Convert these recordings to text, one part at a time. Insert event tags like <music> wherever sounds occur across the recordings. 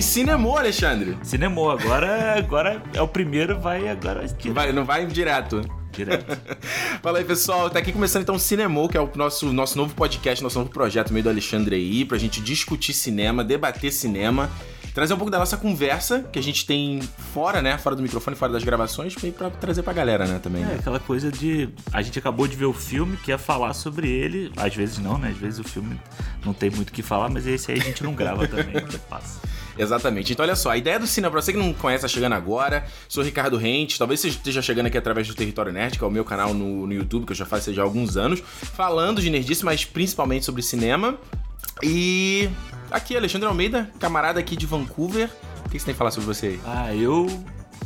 cinemou, Alexandre. Cinemou, agora, agora é o primeiro, vai agora. Vai, não vai direto. Direto. <laughs> Fala aí, pessoal. Tá aqui começando então o Cinemou, que é o nosso, nosso novo podcast, nosso novo projeto meio do Alexandre aí, pra gente discutir cinema, debater cinema trazer um pouco da nossa conversa que a gente tem fora, né? Fora do microfone, fora das gravações, pra trazer pra galera, né? Também. É, aquela coisa de. A gente acabou de ver o filme, quer falar sobre ele. Às vezes não, né? Às vezes o filme não tem muito o que falar, mas esse aí a gente não grava também, <laughs> passa. Exatamente. Então, olha só, a ideia do cinema, pra você que não conhece, tá chegando agora, sou Ricardo Rente, talvez você esteja chegando aqui através do Território Nerd, que é o meu canal no, no YouTube, que eu já faço há alguns anos, falando de nerdice, mas principalmente sobre cinema. E aqui, Alexandre Almeida, camarada aqui de Vancouver. O que você tem que falar sobre você aí? Ah, eu.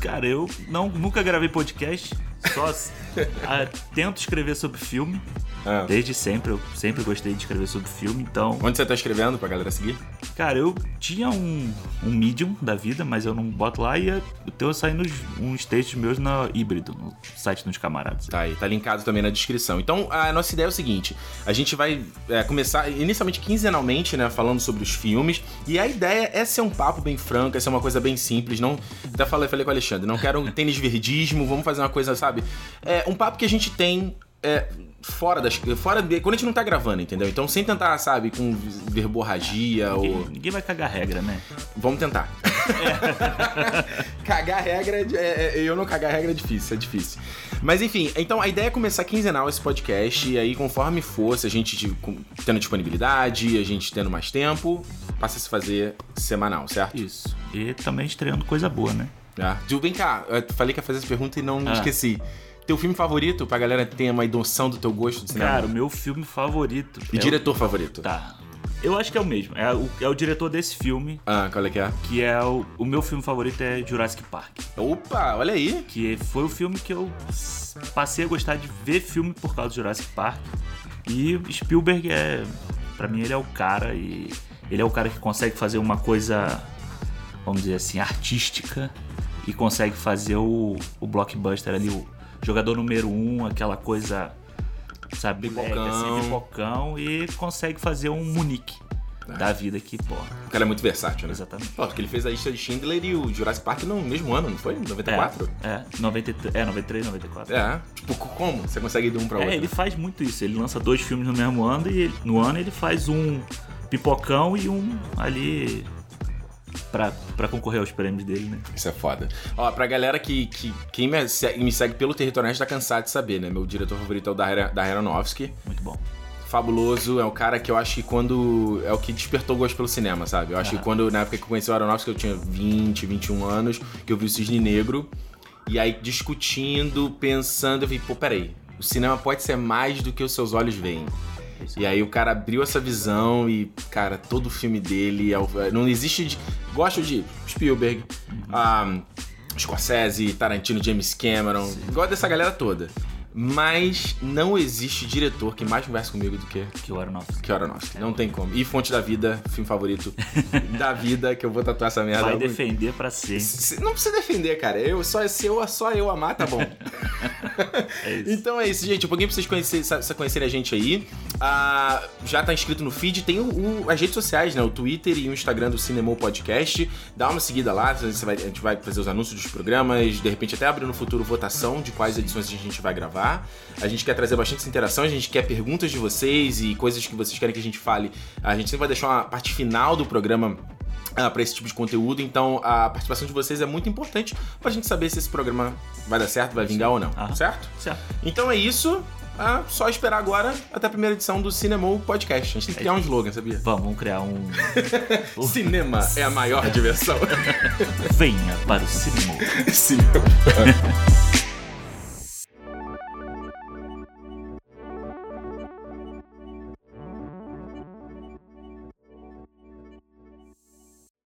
Cara, eu não, nunca gravei podcast, só <laughs> tento escrever sobre filme. Ah. Desde sempre, eu sempre gostei de escrever sobre filme, então. Onde você tá escrevendo pra galera seguir? Cara, eu tinha um, um Medium da vida, mas eu não boto lá e eu tenho saindo uns textos meus na híbrido, no site dos camaradas. Tá aí, tá linkado também na descrição. Então, a nossa ideia é o seguinte: a gente vai é, começar inicialmente quinzenalmente, né, falando sobre os filmes. E a ideia é ser um papo bem franco, é ser uma coisa bem simples. Não, até falei, falei com o Alexandre, não quero um tênis verdismo, vamos fazer uma coisa, sabe? É um papo que a gente tem é, fora das. Fora de, quando a gente não tá gravando, entendeu? Então sem tentar, sabe, com verborragia ninguém, ou. Ninguém vai cagar regra, né? Vamos tentar. É. <laughs> cagar regra é, é, eu não cagar regra é difícil, é difícil. Mas enfim, então a ideia é começar quinzenal esse podcast, e aí conforme fosse, a gente tendo disponibilidade, a gente tendo mais tempo, passa a se fazer semanal, certo? Isso. E também estreando coisa boa, né? Ah. Vem cá, eu falei que ia fazer essa pergunta e não ah. esqueci. Teu filme favorito, pra galera ter uma noção do teu gosto de cinema? Cara, o meu filme favorito. E é diretor o... favorito? Tá. Eu acho que é o mesmo. É o, é o diretor desse filme. Ah, qual é que é? Que é o, o meu filme favorito é Jurassic Park. Opa, olha aí. Que foi o filme que eu passei a gostar de ver filme por causa do Jurassic Park. E Spielberg é. Pra mim, ele é o cara e. Ele é o cara que consegue fazer uma coisa, vamos dizer assim, artística e consegue fazer o, o blockbuster ali, o, jogador número um, aquela coisa, sabe, pipocão. assim, pipocão, e consegue fazer um Munique. É. Da vida que, pô. O cara é muito versátil, né? Exatamente. Pô, porque ele fez a lista de Schindler e o Jurassic Park no mesmo ano, não foi? 94? É, é, 93, é 93, 94. É, tipo, como? Você consegue ir de um pra é, outro? É, ele faz muito isso. Ele lança dois filmes no mesmo ano e no ano ele faz um pipocão e um ali pra, pra concorrer aos prêmios dele, né? Isso é foda. Ó, pra galera que, que quem me, me segue pelo território tá cansado de saber, né? Meu diretor favorito é o da, da Aronofsky. Muito bom fabuloso. É o cara que eu acho que quando. É o que despertou gosto pelo cinema, sabe? Eu acho que quando, na época que eu conheci o Aronofsky, eu tinha 20, 21 anos, que eu vi o Cisne Negro. E aí, discutindo, pensando, eu falei, pô, peraí. O cinema pode ser mais do que os seus olhos veem. E aí o cara abriu essa visão e, cara, todo o filme dele é, é não existe. De, gosto de Spielberg, uhum. um, Scorsese, Tarantino, James Cameron, Sim. gosto dessa galera toda. Mas não existe diretor que mais conversa comigo do que que o Aronofsky. Que o Aronofsky. É. Não tem como. E Fonte da Vida, filme favorito <laughs> da vida, que eu vou tatuar essa merda. Vai defender pra sempre. Não precisa defender, cara. Eu, só, se eu, só eu amar, tá bom. <laughs> é. Então é isso, gente. Um pouquinho pra vocês conhecerem, a gente aí. Ah, já tá inscrito no feed. Tem o, o, as redes sociais, né? O Twitter e o Instagram do Cinema Podcast. Dá uma seguida lá. Vai, a gente vai fazer os anúncios dos programas. De repente até abrir no futuro votação de quais edições a gente vai gravar. A gente quer trazer bastante interação, a gente quer perguntas de vocês e coisas que vocês querem que a gente fale. A gente sempre vai deixar uma parte final do programa uh, para esse tipo de conteúdo. Então a participação de vocês é muito importante para a gente saber se esse programa vai dar certo, vai vingar ou não. Ah, certo? Certo. Então é isso. Ah, só esperar agora até a primeira edição do Cinema Podcast. A gente tem que criar um slogan, sabia? Vamos, vamos criar um. <laughs> Cinema é a maior <laughs> diversão. Venha para o cinema. <laughs> cinema.